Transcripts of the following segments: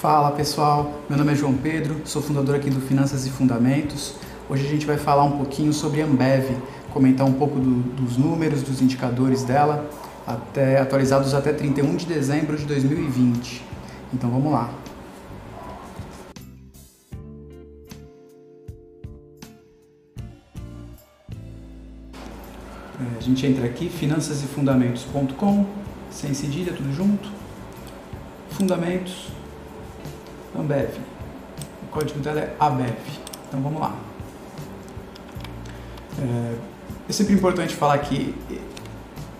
Fala pessoal, meu nome é João Pedro, sou fundador aqui do Finanças e Fundamentos. Hoje a gente vai falar um pouquinho sobre a Ambev, comentar um pouco do, dos números, dos indicadores dela, até, atualizados até 31 de dezembro de 2020. Então vamos lá. É, a gente entra aqui, finançasefundamentos.com, sem cedilha, tudo junto. Fundamentos, Ambev. O código dela é ABEV. Então vamos lá. É, é sempre importante falar que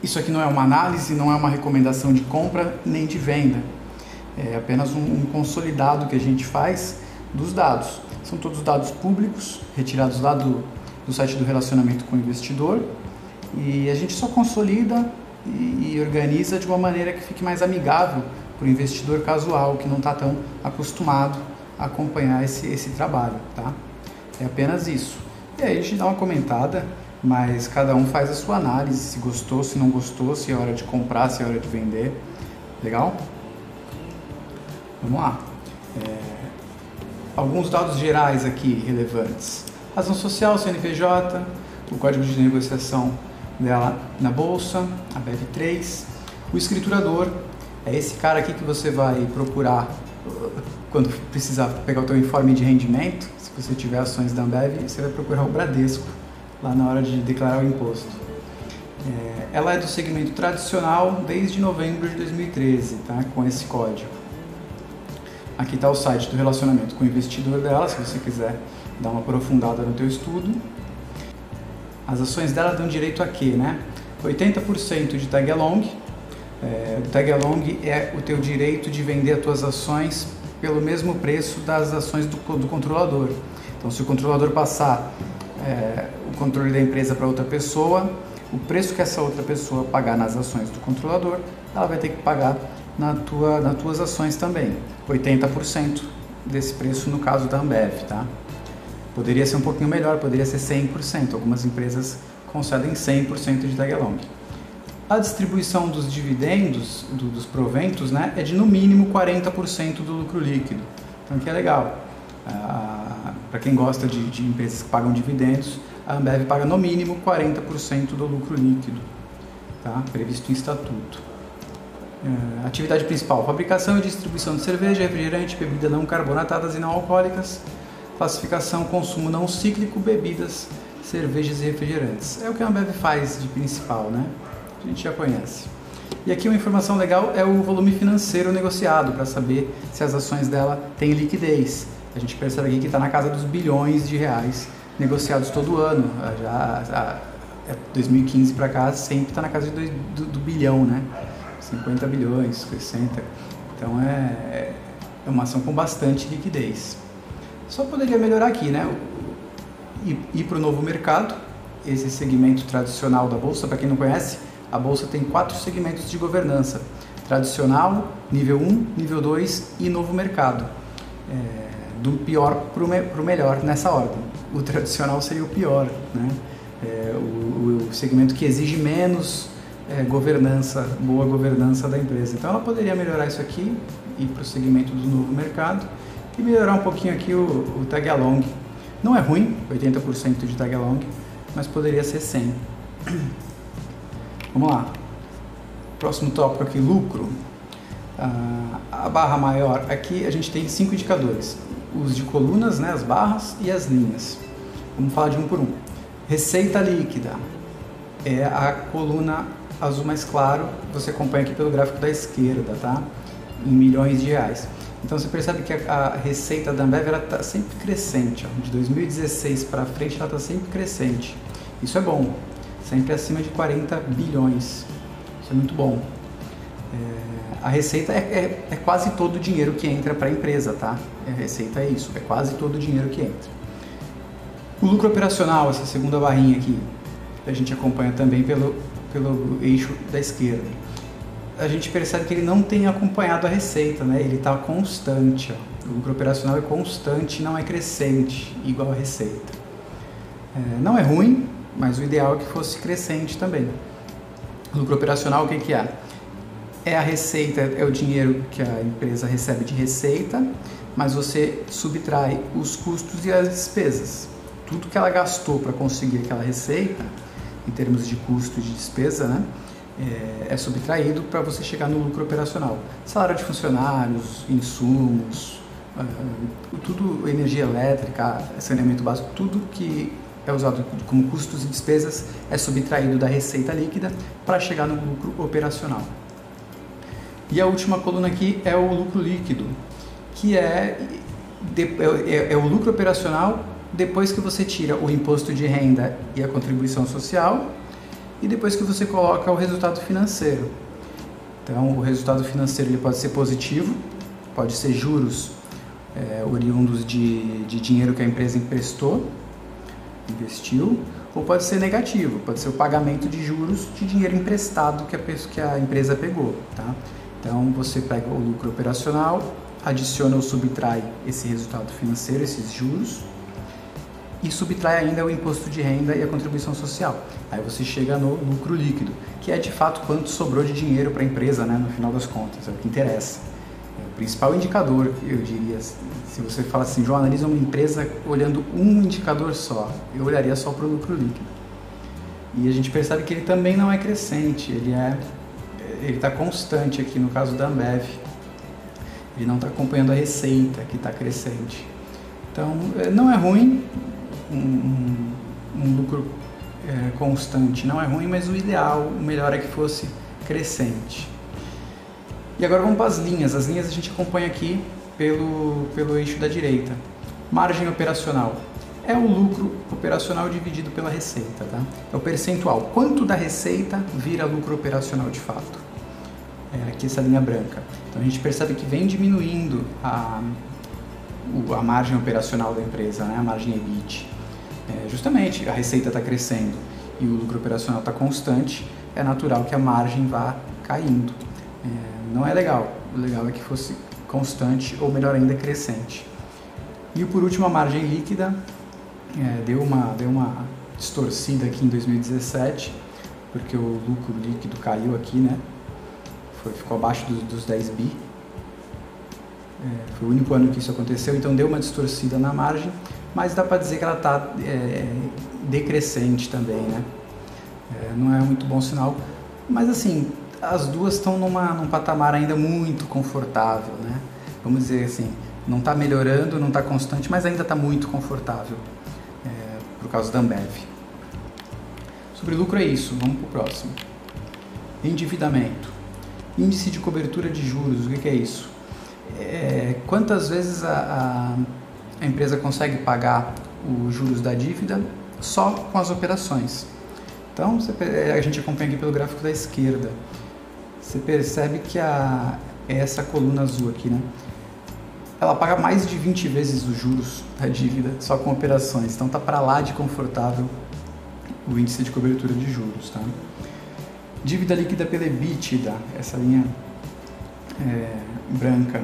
isso aqui não é uma análise, não é uma recomendação de compra nem de venda. É apenas um, um consolidado que a gente faz dos dados. São todos dados públicos, retirados lá do, do site do relacionamento com o investidor. E a gente só consolida e, e organiza de uma maneira que fique mais amigável para o investidor casual que não está tão acostumado a acompanhar esse, esse trabalho, tá? É apenas isso. E aí a gente dá uma comentada, mas cada um faz a sua análise, se gostou, se não gostou, se é hora de comprar, se é hora de vender. Legal? Vamos lá. É... Alguns dados gerais aqui relevantes. Razão social, CNPJ, o código de negociação dela na bolsa, a BEV3, o escriturador, é esse cara aqui que você vai procurar uh, quando precisar pegar o teu informe de rendimento, se você tiver ações da Ambev, você vai procurar o Bradesco lá na hora de declarar o imposto. É, ela é do segmento tradicional desde novembro de 2013, tá? com esse código. Aqui está o site do relacionamento com o investidor dela, se você quiser dar uma aprofundada no teu estudo. As ações dela dão direito a quê? Né? 80% de tag along, é, o tag along é o teu direito de vender as tuas ações pelo mesmo preço das ações do, do controlador. Então, se o controlador passar é, o controle da empresa para outra pessoa, o preço que essa outra pessoa pagar nas ações do controlador, ela vai ter que pagar na tua, nas tuas ações também. 80% desse preço no caso da Ambev, tá? Poderia ser um pouquinho melhor, poderia ser 100%. Algumas empresas concedem 100% de tag along. A distribuição dos dividendos, do, dos proventos, né, é de no mínimo 40% do lucro líquido. Então, que é legal. Ah, Para quem gosta de, de, empresas que pagam dividendos, a Ambev paga no mínimo 40% do lucro líquido, tá? previsto em estatuto. Ah, atividade principal: fabricação e distribuição de cerveja, refrigerante, bebida não carbonatadas e não alcoólicas. Classificação: consumo não cíclico, bebidas, cervejas e refrigerantes. É o que a Ambev faz de principal, né? A gente já conhece. E aqui uma informação legal é o volume financeiro negociado, para saber se as ações dela têm liquidez. A gente percebe aqui que está na casa dos bilhões de reais negociados todo ano. Já, 2015 para cá sempre está na casa do, do, do, bilhão, né? 50 bilhões, 60. Então é, é uma ação com bastante liquidez. Só poderia melhorar aqui, né? Ir, ir para o novo mercado, esse segmento tradicional da bolsa, para quem não conhece, a bolsa tem quatro segmentos de governança: tradicional, nível 1, nível 2 e novo mercado. É, do pior para o me melhor nessa ordem. O tradicional seria o pior, né? É, o, o, segmento que exige menos é, governança, boa governança da empresa. Então ela poderia melhorar isso aqui, ir para o segmento do novo mercado e melhorar um pouquinho aqui o, o tag along. Não é ruim, 80% de tag along, mas poderia ser 100. Vamos lá. Próximo tópico aqui, lucro. Ah, a barra maior, aqui a gente tem cinco indicadores. Os de colunas, né, as barras e as linhas. Vamos falar de um por um. Receita líquida é a coluna azul mais claro, você acompanha aqui pelo gráfico da esquerda, tá? Em milhões de reais. Então você percebe que a, a receita da Ambev está sempre crescente. Ó. De 2016 para frente ela está sempre crescente. Isso é bom sempre acima de 40 bilhões. Isso é muito bom. É, a receita é, é, é, quase todo o dinheiro que entra para a empresa, tá? A receita é isso, é quase todo o dinheiro que entra. O lucro operacional, essa segunda barrinha aqui, a gente acompanha também pelo, pelo eixo da esquerda. A gente percebe que ele não tem acompanhado a receita, né? Ele está constante. Ó. O lucro operacional é constante, não é crescente, igual a receita. É, não é ruim, mas o ideal é que fosse crescente também. lucro operacional, o que, que é? é a receita, é o dinheiro que a empresa recebe de receita, mas você subtrai os custos e as despesas. Tudo que ela gastou para conseguir aquela receita, em termos de custo e de despesa, né, é, é subtraído para você chegar no lucro operacional. Salário de funcionários, insumos, uh, tudo, energia elétrica, saneamento básico, tudo que é usado como custos e despesas é subtraído da receita líquida para chegar no lucro operacional. E a última coluna aqui é o lucro líquido, que é, é, é o lucro operacional depois que você tira o imposto de renda e a contribuição social e depois que você coloca o resultado financeiro. Então, o resultado financeiro ele pode ser positivo, pode ser juros é, oriundos de, de dinheiro que a empresa emprestou, investiu, ou pode ser negativo, pode ser o pagamento de juros de dinheiro emprestado que a, que a empresa pegou. Tá? Então você pega o lucro operacional, adiciona ou subtrai esse resultado financeiro, esses juros, e subtrai ainda o imposto de renda e a contribuição social. Aí você chega no lucro líquido, que é de fato quanto sobrou de dinheiro para a empresa, né, no final das contas, é o que interessa. É principal indicador, eu diria, se você fala assim, João, analisa uma empresa olhando um indicador só, eu olharia só para o lucro líquido. E a gente percebe que ele também não é crescente, ele é ele está constante aqui no caso da Ambev. Ele não está acompanhando a receita que está crescente. Então, é, não é ruim, um, um, um lucro é, constante não é ruim, mas o ideal, o melhor é que fosse crescente. E agora vamos para as linhas. As linhas a gente acompanha aqui pelo, pelo eixo da direita. Margem operacional é o lucro operacional dividido pela receita, tá? É o percentual. Quanto da receita vira lucro operacional de fato? É aqui essa linha branca. Então a gente percebe que vem diminuindo a, a margem operacional da empresa, né? a margem EBIT. É, justamente a receita está crescendo e o lucro operacional está constante, é natural que a margem vá caindo. É, não é legal. O legal é que fosse constante ou melhor ainda crescente. E por último a margem líquida é, deu, uma, deu uma distorcida aqui em 2017, porque o lucro líquido caiu aqui, né? Foi, ficou abaixo dos, dos 10 bi. É, foi o único ano que isso aconteceu, então deu uma distorcida na margem, mas dá para dizer que ela está é, decrescente também, né? É, não é muito bom sinal, mas assim, as duas estão numa, num patamar ainda muito confortável, né? Vamos dizer assim, não está melhorando, não está constante, mas ainda está muito confortável por causa da Ambev. Sobre lucro é isso, vamos para o próximo. Endividamento. Índice de cobertura de juros, o que é isso? É, quantas vezes a, a, a empresa consegue pagar os juros da dívida só com as operações? Então, a gente acompanha aqui pelo gráfico da esquerda. Você percebe que a, é essa coluna azul aqui, né? ela paga mais de 20 vezes os juros da dívida só com operações. Então tá para lá de confortável o índice de cobertura de juros, tá? Dívida líquida pela EBITDA, essa linha é, branca.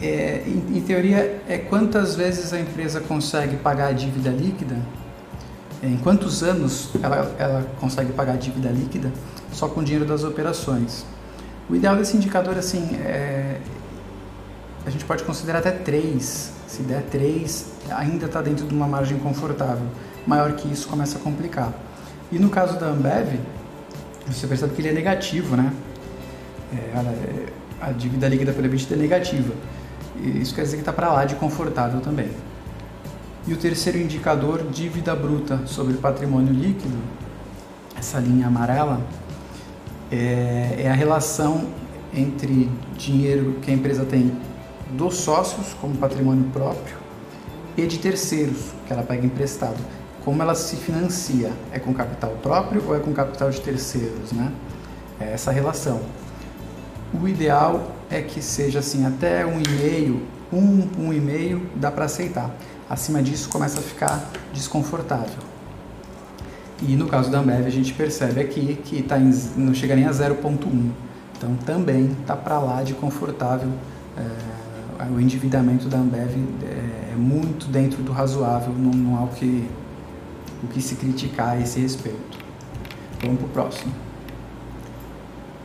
É, em, em, teoria, é quantas vezes a empresa consegue pagar a dívida líquida, em quantos anos ela, ela consegue pagar a dívida líquida só com o dinheiro das operações. O ideal desse indicador, assim, é, a gente pode considerar até 3. Se der 3, ainda está dentro de uma margem confortável. Maior que isso começa a complicar. E no caso da Ambev, você percebe que ele é negativo, né? É, a, dívida líquida pelo EBITDA é negativa. E isso quer dizer que está para lá de confortável também. E o terceiro indicador, dívida bruta sobre patrimônio líquido, essa linha amarela, é, é a relação entre dinheiro que a empresa tem dos sócios como patrimônio próprio e de terceiros que ela pega emprestado. Como ela se financia? É com capital próprio ou é com capital de terceiros, né? É essa relação. O ideal é que seja assim até um e meio, um, um e meio dá para aceitar. Acima disso começa a ficar desconfortável. E no caso da Ambev a gente percebe aqui que tá em, não chega nem a 0.1. Então também tá para lá de confortável. É, o endividamento da Ambev é, é muito dentro do razoável, não, não há o que, o que se criticar a esse respeito. Vamos para o próximo.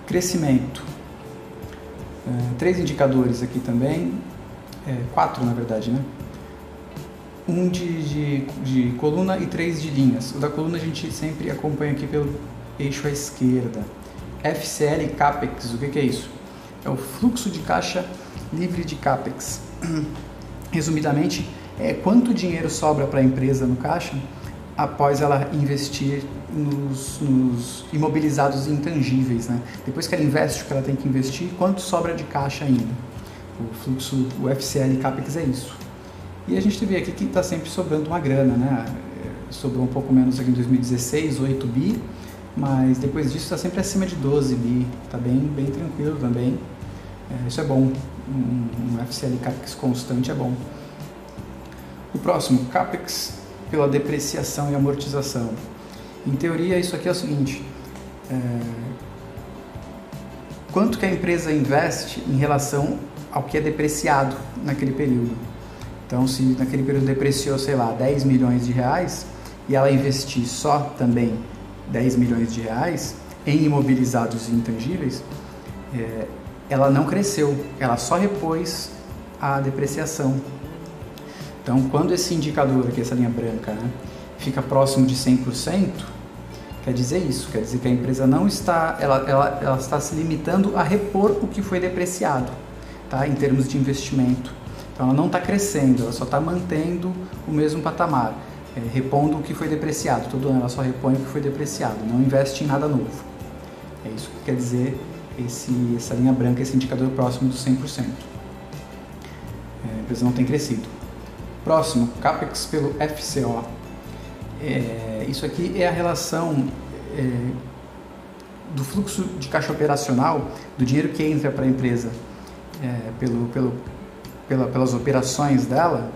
Crescimento. É, três indicadores aqui também, é, quatro na verdade, né? Um de, de, de coluna e três de linhas. O da coluna a gente sempre acompanha aqui pelo eixo à esquerda. FCL CAPEX, o que, que é isso? É o fluxo de caixa livre de CAPEX. Resumidamente, é quanto dinheiro sobra para a empresa no caixa após ela investir nos, nos, imobilizados intangíveis. Né? Depois que ela investe o que ela tem que investir, quanto sobra de caixa ainda? O fluxo, o FCL CAPEX é isso. E a gente vê aqui que está sempre sobrando uma grana, né? Sobrou um pouco menos aqui em 2016, 8 bi, mas depois disso está sempre acima de 12 bi, está bem, bem tranquilo também. É, isso é bom, um, um FCL CAPEX constante é bom. O próximo, CAPEX pela depreciação e amortização. Em teoria, isso aqui é o seguinte: é, quanto que a empresa investe em relação ao que é depreciado naquele período. Então, se naquele período depreciou, sei lá, 10 milhões de reais e ela investir só também 10 milhões de reais em imobilizados e intangíveis, é, ela não cresceu, ela só repôs a depreciação então, quando esse indicador aqui, essa linha branca, né, fica próximo de 100%, quer dizer isso, quer dizer que a empresa não está, ela, ela, ela está se limitando a repor o que foi depreciado, tá, em termos de investimento. Então, ela não está crescendo, ela só está mantendo o mesmo patamar, é, repondo o que foi depreciado. Todo ano ela só repõe o que foi depreciado, não investe em nada novo. É isso que quer dizer esse, essa linha branca, esse indicador próximo dos 100%. É, a empresa não tem crescido. Próximo, CAPEX pelo FCO. É, isso aqui é a relação é, do fluxo de caixa operacional, do dinheiro que entra para a empresa é, pelo, pelo, pela, pelas operações dela,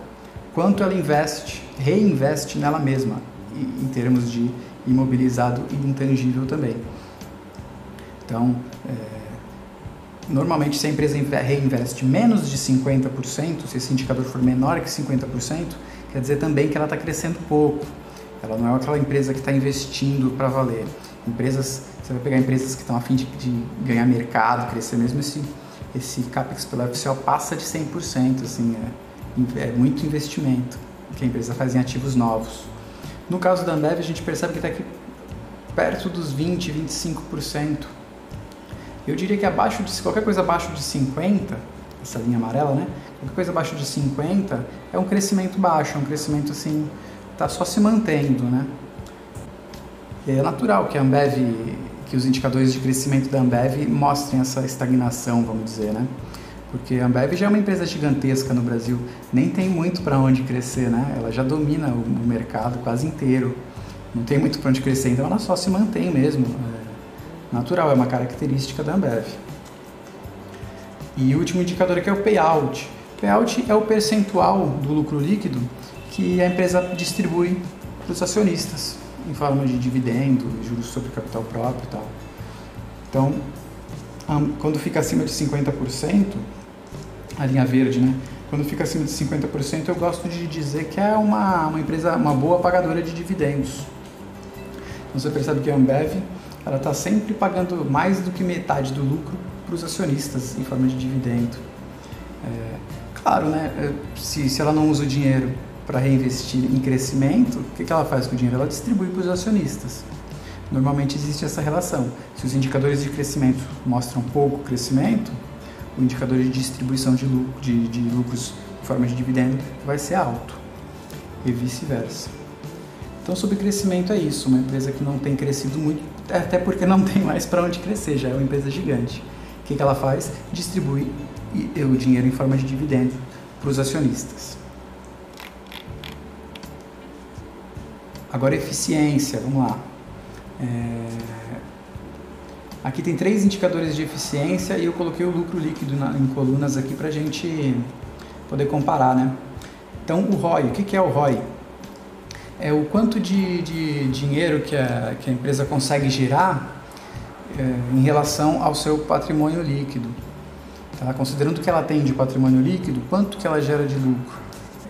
quanto ela investe, reinveste nela mesma, em termos de imobilizado e intangível também. Então, é, normalmente se a empresa reinveste menos de 50%, se esse indicador for menor que 50%, quer dizer também que ela está crescendo pouco. Ela não é aquela empresa que está investindo para valer. Empresas, você vai pegar empresas que estão a fim de, de, ganhar mercado, crescer mesmo, esse, esse CAPEX pela FCO passa de 100%, assim, é, é muito investimento que a empresa faz em ativos novos. No caso da Ambev, a gente percebe que está aqui perto dos 20, 25%. Eu diria que abaixo de qualquer coisa abaixo de 50, essa linha amarela, né? Qualquer coisa abaixo de 50 é um crescimento baixo, é um crescimento assim, tá só se mantendo, né? E é natural que a Ambev, que os indicadores de crescimento da Ambev mostrem essa estagnação, vamos dizer, né? Porque a Ambev já é uma empresa gigantesca no Brasil, nem tem muito para onde crescer, né? Ela já domina o mercado quase inteiro, não tem muito para onde crescer, então ela só se mantém mesmo. É, natural, é uma característica da Ambev. E o último indicador aqui é o payout. Payout é o percentual do lucro líquido que a empresa distribui para os acionistas em forma de dividendo, juros sobre capital próprio e tal. Então, quando fica acima de 50%, a linha verde, né? Quando fica acima de 50%, eu gosto de dizer que é uma, uma empresa, uma boa pagadora de dividendos. Então, você percebe que a Ambev ela está sempre pagando mais do que metade do lucro para os acionistas em forma de dividendo. É, claro, né, é, se, se ela não usa o dinheiro para reinvestir em crescimento, o que, que ela faz com o dinheiro? Ela distribui para os acionistas. Normalmente existe essa relação. Se os indicadores de crescimento mostram pouco crescimento, o indicador de distribuição de, lucro, de, de lucros em forma de dividendo vai ser alto e vice-versa. Então, sobre crescimento é isso. Uma empresa que não tem crescido muito até porque não tem mais para onde crescer, já é uma empresa gigante. O que, que ela faz? Distribui o dinheiro em forma de dividendo para os acionistas. Agora, eficiência, vamos lá. É... Aqui tem três indicadores de eficiência e eu coloquei o lucro líquido na, em colunas aqui para a gente poder comparar, né? Então, o ROI, o que, que é o ROI? é o quanto de, de dinheiro que a, que a empresa consegue gerar é, em relação ao seu patrimônio líquido. Tá? Considerando que ela tem de patrimônio líquido, quanto que ela gera de lucro.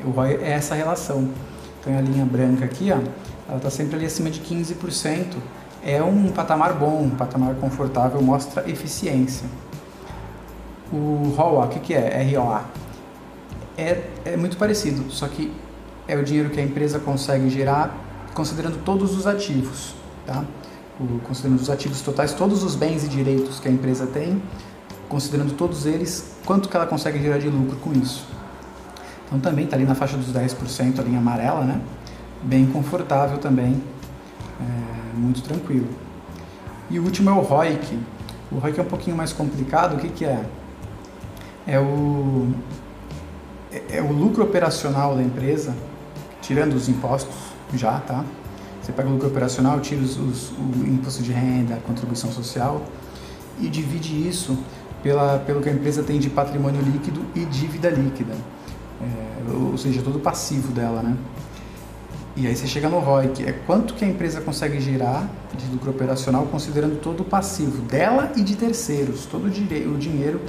O ROI é essa relação. Então a linha branca aqui, ó, ela está sempre ali acima de 15% é um patamar bom, um patamar confortável, mostra eficiência. O ROA, o que, que é? ROA. É, é muito parecido, só que é o dinheiro que a empresa consegue gerar considerando todos os ativos, tá? O, considerando os ativos totais, todos os bens e direitos que a empresa tem, considerando todos eles, quanto que ela consegue gerar de lucro com isso. Então também está ali na faixa dos 10%, a linha amarela, né? Bem confortável também, é, muito tranquilo. E o último é o ROIC. O ROIC é um pouquinho mais complicado, o que, que é? É o, é, é o lucro operacional da empresa, tirando os impostos já, tá? Você pega o lucro operacional, tira os, os, o imposto de renda, a contribuição social e divide isso pela, pelo que a empresa tem de patrimônio líquido e dívida líquida, é, ou seja, todo o passivo dela, né? E aí você chega no ROI, que é quanto que a empresa consegue gerar de lucro operacional considerando todo o passivo dela e de terceiros, todo o, o dinheiro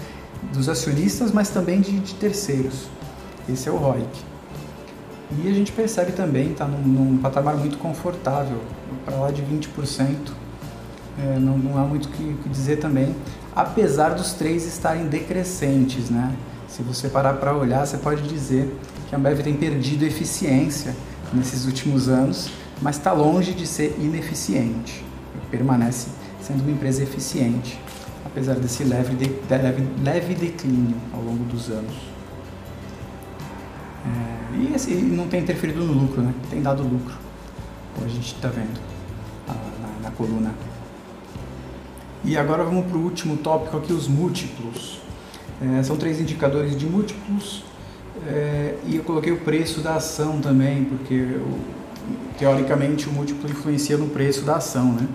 dos acionistas, mas também de, de terceiros. Esse é o ROIC. E a gente percebe também, está num, num, patamar muito confortável, para lá de 20%, é, não, não, há muito o que, que, dizer também, apesar dos três estarem decrescentes, né? Se você parar para olhar, você pode dizer que a Ambev tem perdido eficiência nesses últimos anos, mas está longe de ser ineficiente. Permanece sendo uma empresa eficiente, apesar desse leve, de, leve, leve declínio ao longo dos anos. É, e, não tem interferido no lucro, né? Tem dado lucro, como a gente está vendo na, na, coluna. E agora vamos para o último tópico aqui, os múltiplos. É, são três indicadores de múltiplos é, e eu coloquei o preço da ação também, porque eu, teoricamente o múltiplo influencia no preço da ação, né?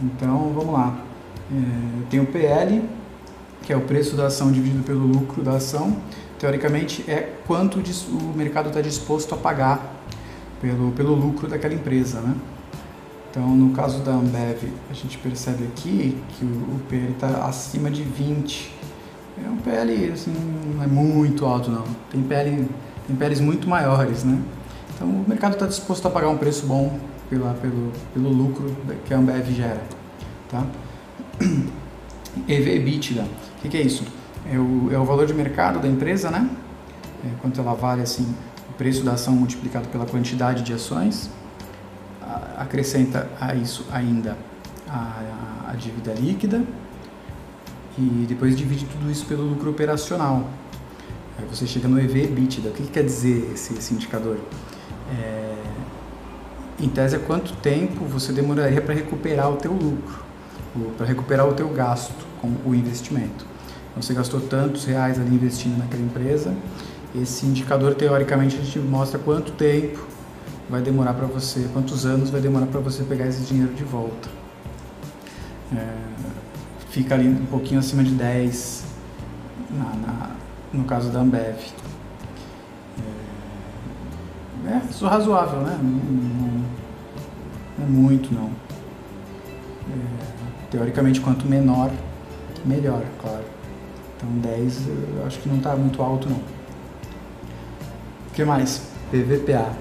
Então vamos lá. É, tem o PL, que é o preço da ação dividido pelo lucro da ação teoricamente, é quanto o mercado está disposto a pagar pelo, pelo lucro daquela empresa, né? Então, no caso da Ambev, a gente percebe aqui que o, PL está acima de 20. É um PL, assim, não é muito alto, não. Tem, PL, tem PLs muito maiores, né? Então, o mercado está disposto a pagar um preço bom pela, pelo, pelo lucro que a Ambev gera, tá? EV EBITDA, o que, que é isso? é o, é o valor de mercado da empresa, né? É, quanto ela vale, assim, o preço da ação multiplicado pela quantidade de ações. A, acrescenta a isso ainda a, a, dívida líquida e depois divide tudo isso pelo lucro operacional. Aí você chega no EV EBITDA. O que, que quer dizer esse, esse indicador? É, em tese, é quanto tempo você demoraria para recuperar o teu lucro, para recuperar o teu gasto com o investimento. Você gastou tantos reais ali investindo naquela empresa. Esse indicador, teoricamente, a gente mostra quanto tempo vai demorar para você, quantos anos vai demorar para você pegar esse dinheiro de volta. É, fica ali um pouquinho acima de 10 na, na, no caso da Ambev. É, é razoável, né? Não, não, não é muito, não. É, teoricamente, quanto menor, melhor, claro. Então 10 eu acho que não está muito alto não. O que mais? PVPA.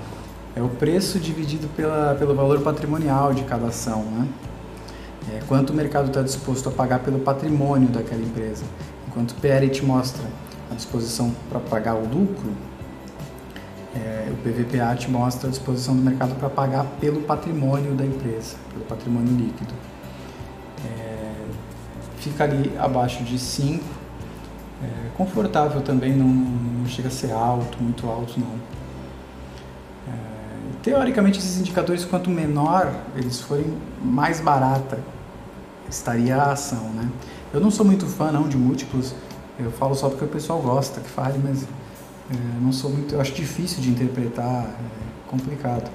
É o preço dividido pela, pelo valor patrimonial de cada ação, né? É quanto o mercado está disposto a pagar pelo patrimônio daquela empresa. Enquanto o PL te mostra a disposição para pagar o lucro, é, o PVPA te mostra a disposição do mercado para pagar pelo patrimônio da empresa, pelo patrimônio líquido. É, fica ali abaixo de 5 é, confortável também, não, não, chega a ser alto, muito alto não. Teoricamente esses indicadores, quanto menor eles forem, mais barata estaria a ação, né? Eu não sou muito fã não de múltiplos, eu falo só porque o pessoal gosta que fale, mas é, não sou muito, eu acho difícil de interpretar, é complicado.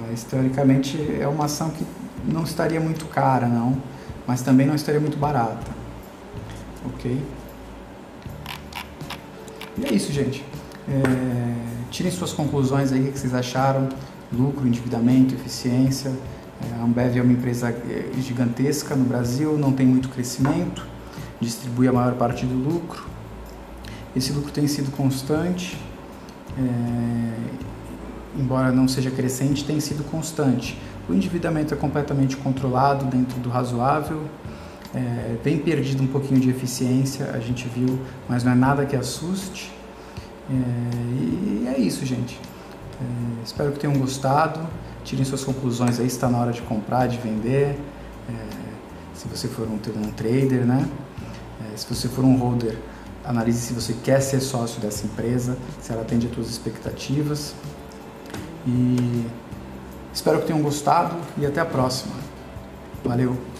Mas teoricamente é uma ação que não estaria muito cara, não, mas também não estaria muito barata. Ok? E é isso, gente. É, tirem suas conclusões aí, o que vocês acharam. Lucro, endividamento, eficiência. É, a Ambev é uma empresa é, gigantesca no Brasil, não tem muito crescimento, distribui a maior parte do lucro. Esse lucro tem sido constante, é, embora não seja crescente, tem sido constante. O endividamento é completamente controlado dentro do razoável, é, bem perdido um pouquinho de eficiência, a gente viu, mas não é nada que assuste. É, e é isso, gente. É, espero que tenham gostado. Tirem suas conclusões aí, está na hora de comprar, de vender. É, se você for um, um trader, né? É, se você for um holder, analise se você quer ser sócio dessa empresa, se ela atende às suas expectativas. E espero que tenham gostado e até a próxima. Valeu!